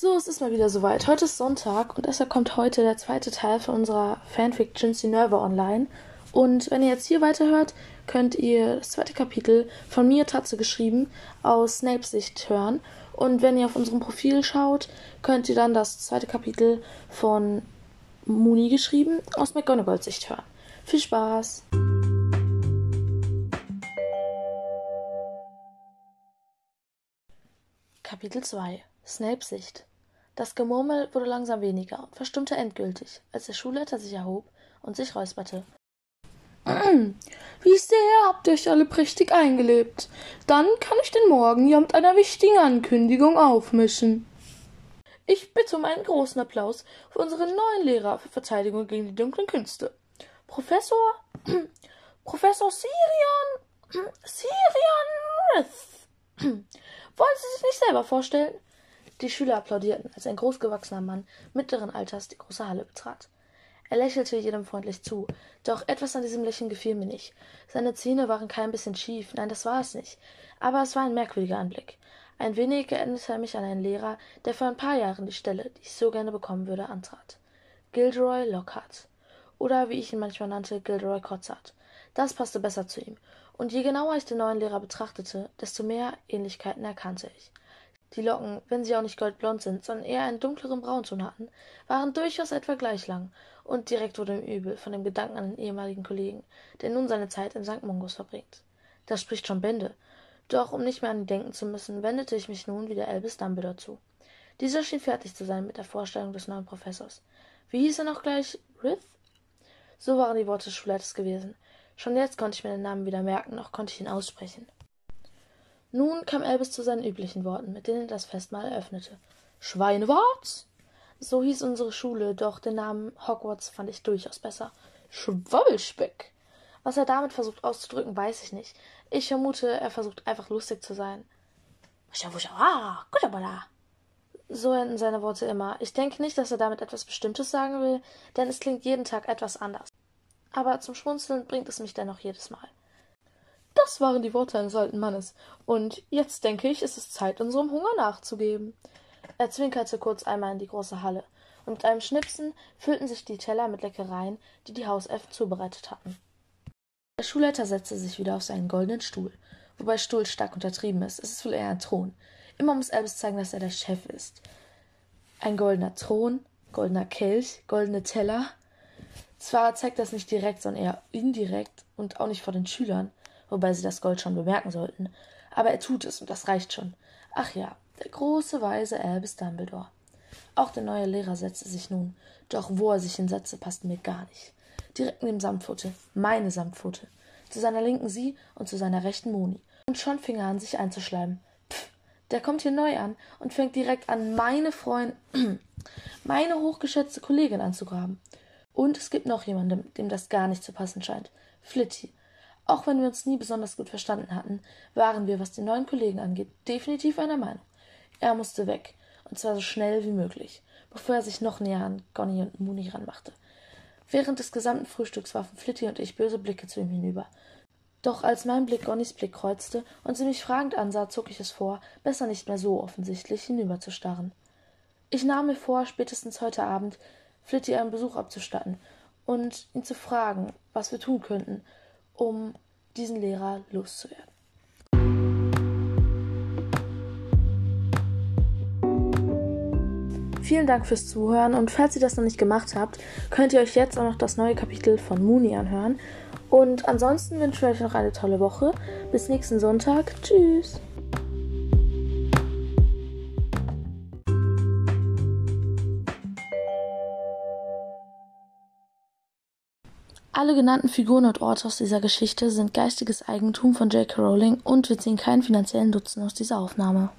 So, es ist mal wieder soweit. Heute ist Sonntag und deshalb kommt heute der zweite Teil von unserer Fanfiction Sinerva online. Und wenn ihr jetzt hier weiterhört, könnt ihr das zweite Kapitel von mir, Tatze geschrieben, aus Snapes Sicht hören. Und wenn ihr auf unserem Profil schaut, könnt ihr dann das zweite Kapitel von Mooney geschrieben, aus McGonagalls Sicht hören. Viel Spaß! Kapitel 2 Snapes Sicht Das Gemurmel wurde langsam weniger und verstummte endgültig, als der Schulleiter sich erhob und sich räusperte. Wie sehr habt ihr euch alle prächtig eingelebt. Dann kann ich den Morgen ja mit einer wichtigen Ankündigung aufmischen. Ich bitte um einen großen Applaus für unseren neuen Lehrer für Verteidigung gegen die dunklen Künste. Professor Professor Sirian Sirian. Wollen Sie sich nicht selber vorstellen? Die Schüler applaudierten, als ein großgewachsener Mann mittleren Alters die große Halle betrat. Er lächelte jedem freundlich zu, doch etwas an diesem Lächeln gefiel mir nicht. Seine Zähne waren kein bisschen schief, nein, das war es nicht. Aber es war ein merkwürdiger Anblick. Ein wenig erinnerte er mich an einen Lehrer, der vor ein paar Jahren die Stelle, die ich so gerne bekommen würde, antrat. Gilderoy Lockhart. Oder wie ich ihn manchmal nannte, Gilderoy Cotzart. Das passte besser zu ihm. Und je genauer ich den neuen Lehrer betrachtete, desto mehr Ähnlichkeiten erkannte ich. Die Locken, wenn sie auch nicht goldblond sind, sondern eher einen dunkleren Braunton hatten, waren durchaus etwa gleich lang, und direkt wurde ihm übel von dem Gedanken an den ehemaligen Kollegen, der nun seine Zeit in St. Mungos verbringt. Das spricht schon Bände. Doch um nicht mehr an ihn denken zu müssen, wendete ich mich nun wieder Albus Dumbledore zu. Dieser schien fertig zu sein mit der Vorstellung des neuen Professors. Wie hieß er noch gleich? Rith? So waren die Worte des Schulleiters gewesen. Schon jetzt konnte ich mir den Namen wieder merken, noch konnte ich ihn aussprechen. Nun kam Elvis zu seinen üblichen Worten, mit denen er das Festmahl eröffnete. Schweinewarts? So hieß unsere Schule, doch den Namen Hogwarts fand ich durchaus besser. Schwabbelspeck. Was er damit versucht auszudrücken, weiß ich nicht. Ich vermute, er versucht einfach lustig zu sein. So enden seine Worte immer. Ich denke nicht, dass er damit etwas Bestimmtes sagen will, denn es klingt jeden Tag etwas anders. Aber zum Schmunzeln bringt es mich dennoch jedes Mal. Das waren die Worte eines alten Mannes. Und jetzt denke ich, ist es Zeit, unserem Hunger nachzugeben. Er zwinkerte kurz einmal in die große Halle, und mit einem Schnipsen füllten sich die Teller mit Leckereien, die die Hauselfen zubereitet hatten. Der Schulleiter setzte sich wieder auf seinen goldenen Stuhl, wobei Stuhl stark untertrieben ist. Es ist wohl eher ein Thron. Immer muss Albus zeigen, dass er der Chef ist. Ein goldener Thron, goldener Kelch, goldene Teller. Zwar zeigt das nicht direkt, sondern eher indirekt und auch nicht vor den Schülern, wobei sie das Gold schon bemerken sollten. Aber er tut es und das reicht schon. Ach ja, der große weise Albus Dumbledore. Auch der neue Lehrer setzte sich nun, doch wo er sich hinsetzte, passte mir gar nicht. Direkt neben Samtpfote, meine Samtpfote. Zu seiner linken sie und zu seiner rechten Moni. Und schon fing er an, sich einzuschleimen. Pff, der kommt hier neu an und fängt direkt an, meine Freundin, meine hochgeschätzte Kollegin anzugraben. Und es gibt noch jemanden, dem das gar nicht zu passen scheint. Flitty, auch wenn wir uns nie besonders gut verstanden hatten, waren wir, was den neuen Kollegen angeht, definitiv einer Meinung. Er musste weg, und zwar so schnell wie möglich, bevor er sich noch näher an Gonny und Mooney ranmachte. Während des gesamten Frühstücks warfen Flitty und ich böse Blicke zu ihm hinüber. Doch als mein Blick Gonnys Blick kreuzte und sie mich fragend ansah, zog ich es vor, besser nicht mehr so offensichtlich hinüberzustarren. Ich nahm mir vor, spätestens heute Abend Flitty einen Besuch abzustatten und ihn zu fragen, was wir tun könnten, um diesen Lehrer loszuwerden. Vielen Dank fürs Zuhören und falls ihr das noch nicht gemacht habt, könnt ihr euch jetzt auch noch das neue Kapitel von Mooney anhören. Und ansonsten wünsche ich euch noch eine tolle Woche. Bis nächsten Sonntag. Tschüss. Alle genannten Figuren und Orte aus dieser Geschichte sind geistiges Eigentum von J.K. Rowling und wir ziehen keinen finanziellen Nutzen aus dieser Aufnahme.